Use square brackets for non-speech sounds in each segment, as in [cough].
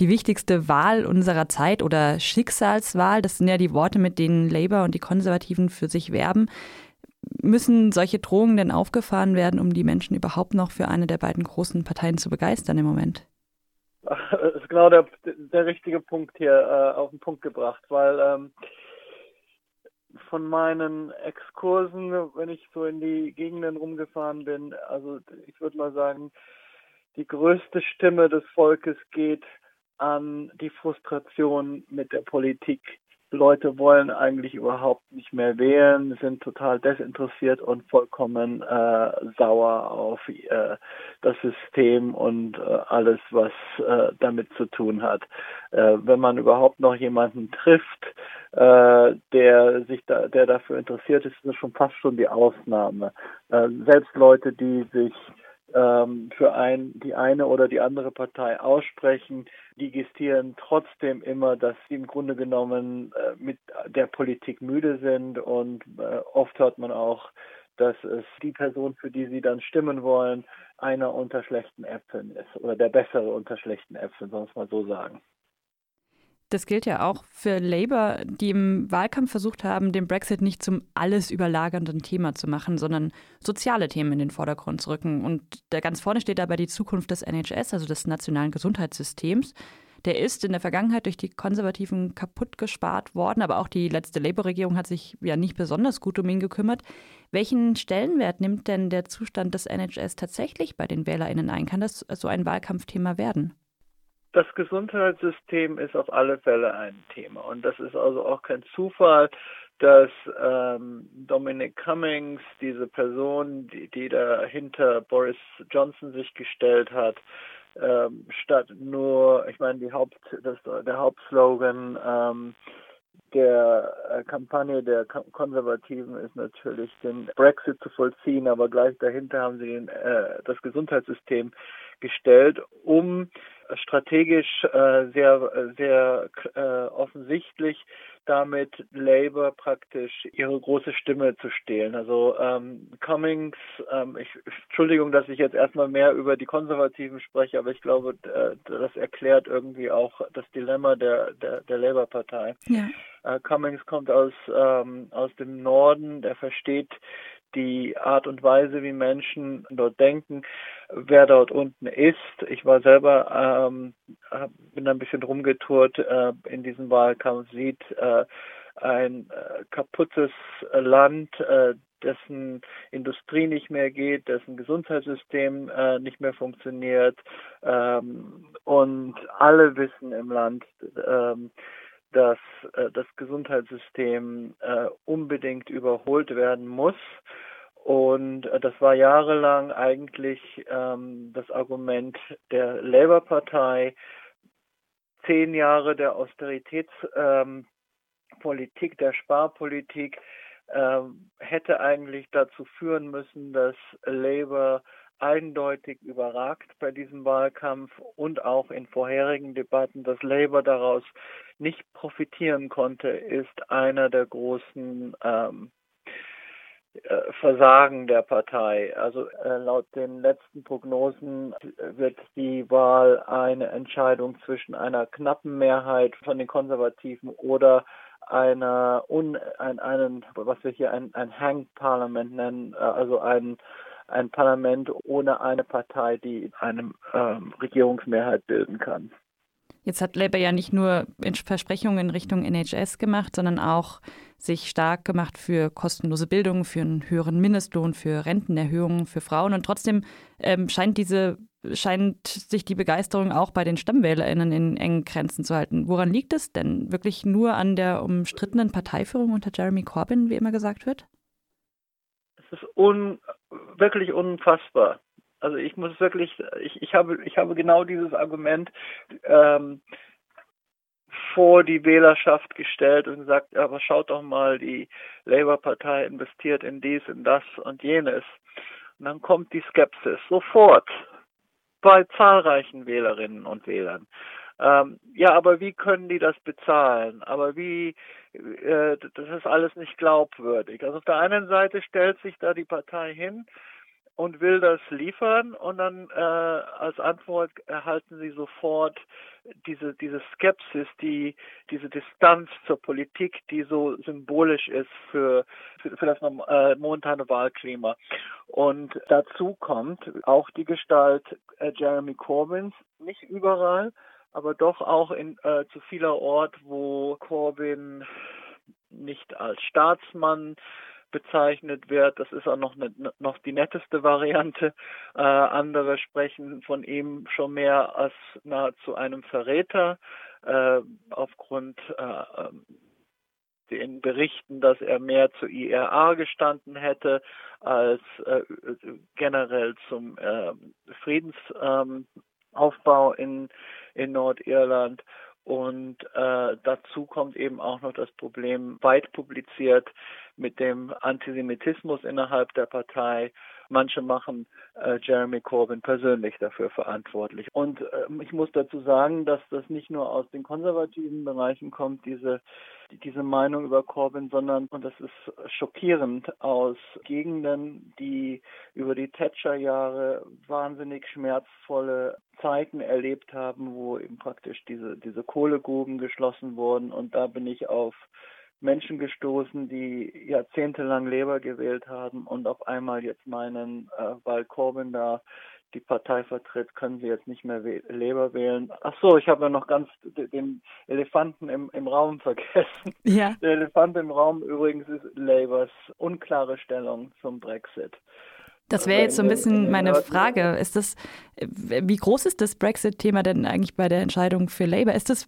die wichtigste Wahl unserer Zeit oder Schicksalswahl. Das sind ja die Worte, mit denen Labour und die Konservativen für sich werben. Müssen solche Drohungen denn aufgefahren werden, um die Menschen überhaupt noch für eine der beiden großen Parteien zu begeistern im Moment? Das ist genau der, der richtige Punkt hier äh, auf den Punkt gebracht, weil ähm, von meinen Exkursen, wenn ich so in die Gegenden rumgefahren bin, also ich würde mal sagen, die größte Stimme des Volkes geht an die Frustration mit der Politik. Leute wollen eigentlich überhaupt nicht mehr wählen, sind total desinteressiert und vollkommen äh, sauer auf äh, das System und äh, alles, was äh, damit zu tun hat. Äh, wenn man überhaupt noch jemanden trifft, äh, der sich da, der dafür interessiert ist, ist das schon fast schon die Ausnahme. Selbst Leute, die sich ähm, für ein, die eine oder die andere Partei aussprechen, die gestieren trotzdem immer, dass sie im Grunde genommen äh, mit der Politik müde sind und äh, oft hört man auch, dass es die Person, für die sie dann stimmen wollen, einer unter schlechten Äpfeln ist oder der bessere unter schlechten Äpfeln, soll man es mal so sagen. Das gilt ja auch für Labour, die im Wahlkampf versucht haben, den Brexit nicht zum alles überlagernden Thema zu machen, sondern soziale Themen in den Vordergrund zu rücken. Und da ganz vorne steht dabei die Zukunft des NHS, also des nationalen Gesundheitssystems. Der ist in der Vergangenheit durch die Konservativen kaputt gespart worden, aber auch die letzte Labour-Regierung hat sich ja nicht besonders gut um ihn gekümmert. Welchen Stellenwert nimmt denn der Zustand des NHS tatsächlich bei den WählerInnen ein? Kann das so ein Wahlkampfthema werden? Das Gesundheitssystem ist auf alle Fälle ein Thema. Und das ist also auch kein Zufall, dass ähm, Dominic Cummings, diese Person, die, die da hinter Boris Johnson sich gestellt hat, ähm, statt nur, ich meine, die Haupt, das, der Hauptslogan ähm, der äh, Kampagne der Konservativen ist natürlich den Brexit zu vollziehen, aber gleich dahinter haben sie den, äh, das Gesundheitssystem gestellt, um strategisch äh, sehr, sehr äh, offensichtlich damit Labour praktisch ihre große Stimme zu stehlen. Also ähm, Cummings, ähm, ich, Entschuldigung, dass ich jetzt erstmal mehr über die Konservativen spreche, aber ich glaube, das erklärt irgendwie auch das Dilemma der, der, der Labour-Partei. Ja. Äh, Cummings kommt aus, ähm, aus dem Norden, der versteht die Art und Weise, wie Menschen dort denken, wer dort unten ist. Ich war selber, ähm, bin ein bisschen rumgetourt äh, in diesem Wahlkampf, sieht äh, ein äh, kaputtes Land, äh, dessen Industrie nicht mehr geht, dessen Gesundheitssystem äh, nicht mehr funktioniert. Ähm, und alle wissen im Land, ähm, dass äh, das Gesundheitssystem äh, unbedingt überholt werden muss. Und äh, das war jahrelang eigentlich ähm, das Argument der Labour-Partei. Zehn Jahre der Austeritätspolitik, ähm, der Sparpolitik ähm, hätte eigentlich dazu führen müssen, dass Labour eindeutig überragt bei diesem Wahlkampf und auch in vorherigen Debatten, dass Labour daraus nicht profitieren konnte, ist einer der großen ähm, äh, Versagen der Partei. Also äh, laut den letzten Prognosen wird die Wahl eine Entscheidung zwischen einer knappen Mehrheit von den Konservativen oder einer un, ein, einen, was wir hier ein, ein Hang-Parlament nennen, äh, also ein ein Parlament ohne eine Partei, die eine ähm, Regierungsmehrheit bilden kann. Jetzt hat Labour ja nicht nur Versprechungen in Richtung NHS gemacht, sondern auch sich stark gemacht für kostenlose Bildung, für einen höheren Mindestlohn, für Rentenerhöhungen für Frauen. Und trotzdem ähm, scheint diese scheint sich die Begeisterung auch bei den StammwählerInnen in engen Grenzen zu halten. Woran liegt es denn? Wirklich nur an der umstrittenen Parteiführung unter Jeremy Corbyn, wie immer gesagt wird? Es ist un, wirklich unfassbar. Also ich muss wirklich, ich, ich habe, ich habe genau dieses Argument ähm, vor die Wählerschaft gestellt und gesagt, ja, aber schaut doch mal, die Labour-Partei investiert in dies, in das und jenes. Und dann kommt die Skepsis sofort bei zahlreichen Wählerinnen und Wählern. Ähm, ja, aber wie können die das bezahlen? Aber wie, äh, das ist alles nicht glaubwürdig. Also auf der einen Seite stellt sich da die Partei hin und will das liefern und dann äh, als Antwort erhalten sie sofort diese diese Skepsis, die diese Distanz zur Politik, die so symbolisch ist für für, für das äh, momentane Wahlklima. Und dazu kommt auch die Gestalt äh, Jeremy Corbyns, nicht überall, aber doch auch in äh, zu vieler Ort, wo Corbyn nicht als Staatsmann bezeichnet wird. Das ist auch noch, ne, noch die netteste Variante. Äh, andere sprechen von ihm schon mehr als nahezu einem Verräter äh, aufgrund äh, den Berichten, dass er mehr zur IRA gestanden hätte als äh, generell zum äh, Friedensaufbau ähm, in, in Nordirland. Und äh, dazu kommt eben auch noch das Problem, weit publiziert mit dem Antisemitismus innerhalb der Partei. Manche machen äh, Jeremy Corbyn persönlich dafür verantwortlich. Und äh, ich muss dazu sagen, dass das nicht nur aus den konservativen Bereichen kommt, diese diese Meinung über Corbyn, sondern, und das ist schockierend, aus Gegenden, die über die Thatcher-Jahre wahnsinnig schmerzvolle Zeiten erlebt haben, wo eben praktisch diese, diese Kohlegruben geschlossen wurden. Und da bin ich auf Menschen gestoßen, die jahrzehntelang Labour gewählt haben und auf einmal jetzt meinen, äh, weil Corbyn da die Partei vertritt, können sie jetzt nicht mehr Labour wählen. Ach so, ich habe ja noch ganz den Elefanten im, im Raum [laughs] vergessen. Ja. Der Elefant im Raum übrigens ist Labours unklare Stellung zum Brexit. Das wäre jetzt so ein bisschen meine Frage. Ist das, wie groß ist das Brexit-Thema denn eigentlich bei der Entscheidung für Labour? Ist, das,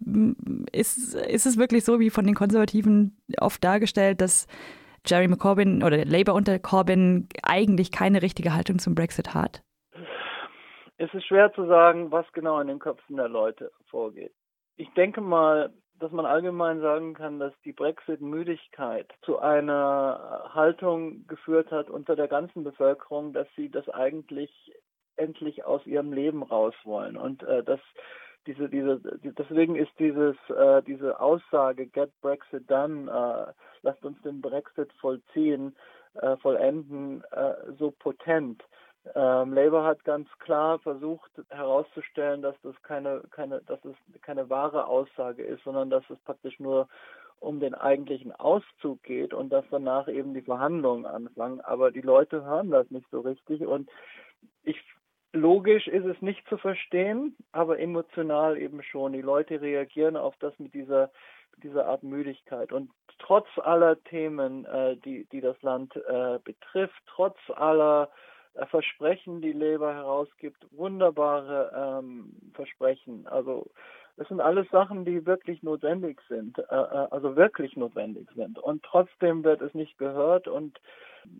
ist, ist es wirklich so, wie von den Konservativen oft dargestellt, dass Jeremy Corbyn oder Labour unter Corbyn eigentlich keine richtige Haltung zum Brexit hat? Es ist schwer zu sagen, was genau in den Köpfen der Leute vorgeht. Ich denke mal, dass man allgemein sagen kann, dass die Brexit-Müdigkeit zu einer Haltung geführt hat unter der ganzen Bevölkerung, dass sie das eigentlich endlich aus ihrem Leben raus wollen und äh, dass diese diese deswegen ist dieses äh, diese Aussage Get Brexit done, äh, lasst uns den Brexit vollziehen, äh, vollenden, äh, so potent. Ähm, Labour hat ganz klar versucht herauszustellen, dass das keine, keine, dass es keine wahre Aussage ist, sondern dass es praktisch nur um den eigentlichen Auszug geht und dass danach eben die Verhandlungen anfangen. Aber die Leute hören das nicht so richtig und ich logisch ist es nicht zu verstehen, aber emotional eben schon. Die Leute reagieren auf das mit dieser dieser Art Müdigkeit. Und trotz aller Themen, äh, die, die das Land äh, betrifft, trotz aller Versprechen, die Labour herausgibt, wunderbare ähm, Versprechen. Also das sind alles Sachen, die wirklich notwendig sind, äh, äh, also wirklich notwendig sind. Und trotzdem wird es nicht gehört und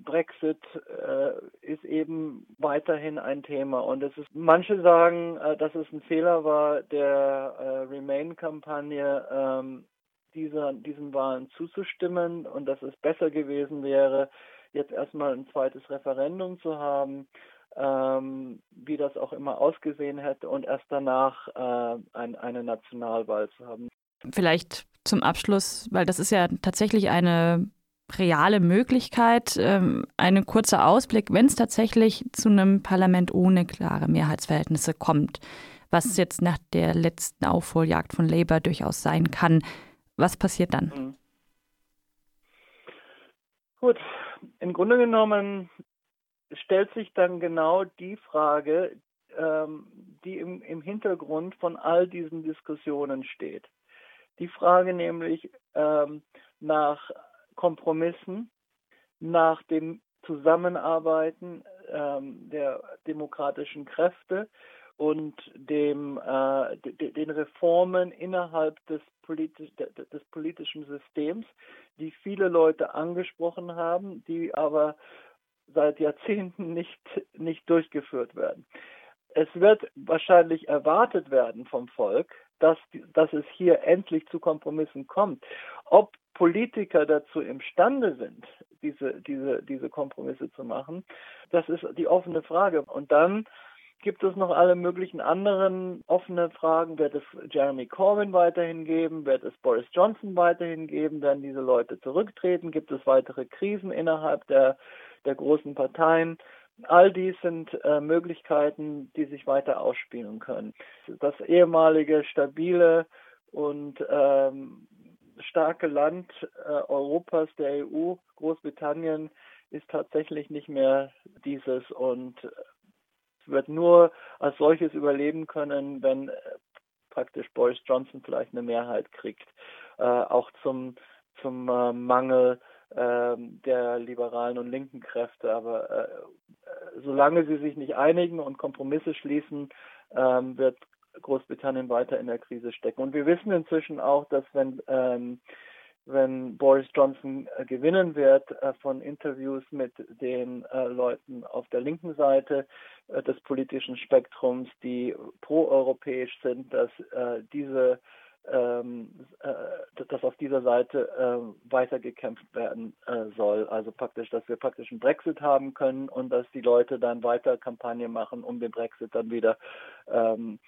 Brexit äh, ist eben weiterhin ein Thema. Und es ist, manche sagen, äh, dass es ein Fehler war, der äh, Remain-Kampagne ähm, diesen Wahlen zuzustimmen und dass es besser gewesen wäre, jetzt erstmal ein zweites Referendum zu haben, ähm, wie das auch immer ausgesehen hätte und erst danach äh, ein, eine Nationalwahl zu haben. Vielleicht zum Abschluss, weil das ist ja tatsächlich eine reale Möglichkeit, ähm, ein kurzer Ausblick, wenn es tatsächlich zu einem Parlament ohne klare Mehrheitsverhältnisse kommt, was jetzt nach der letzten Aufholjagd von Labour durchaus sein kann. Was passiert dann? Mhm. Gut, im Grunde genommen stellt sich dann genau die Frage, ähm, die im, im Hintergrund von all diesen Diskussionen steht. Die Frage nämlich ähm, nach Kompromissen, nach dem Zusammenarbeiten ähm, der demokratischen Kräfte und dem, äh, den Reformen innerhalb des, politi des politischen Systems, die viele Leute angesprochen haben, die aber seit Jahrzehnten nicht, nicht durchgeführt werden. Es wird wahrscheinlich erwartet werden vom Volk, dass, dass es hier endlich zu Kompromissen kommt. Ob Politiker dazu imstande sind, diese, diese, diese Kompromisse zu machen, das ist die offene Frage. Und dann gibt es noch alle möglichen anderen offene Fragen. Wird es Jeremy Corbyn weiterhin geben? Wird es Boris Johnson weiterhin geben? Werden diese Leute zurücktreten? Gibt es weitere Krisen innerhalb der, der großen Parteien? All dies sind äh, Möglichkeiten, die sich weiter ausspielen können. Das ehemalige, stabile und ähm, starke Land äh, Europas, der EU, Großbritannien, ist tatsächlich nicht mehr dieses und wird nur als solches überleben können, wenn äh, praktisch Boris Johnson vielleicht eine Mehrheit kriegt. Äh, auch zum, zum äh, Mangel äh, der liberalen und linken Kräfte. Aber äh, solange sie sich nicht einigen und Kompromisse schließen, ähm, wird Großbritannien weiter in der Krise stecken. Und wir wissen inzwischen auch, dass wenn ähm, wenn Boris Johnson äh, gewinnen wird äh, von Interviews mit den äh, Leuten auf der linken Seite des politischen Spektrums, die proeuropäisch sind, dass diese ähm, äh, dass auf dieser Seite weitergekämpft werden soll. Also praktisch, dass wir praktisch einen Brexit haben können und dass die Leute dann weiter Kampagne machen, um den Brexit dann wieder ähm,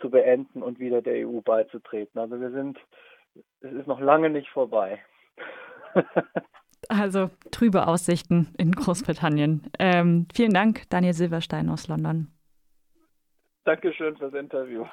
zu beenden und wieder der EU beizutreten. Also wir sind es ist noch lange nicht vorbei. [laughs] also trübe Aussichten in Großbritannien. Ähm, vielen Dank, Daniel Silverstein aus London. Dankeschön fürs Interview.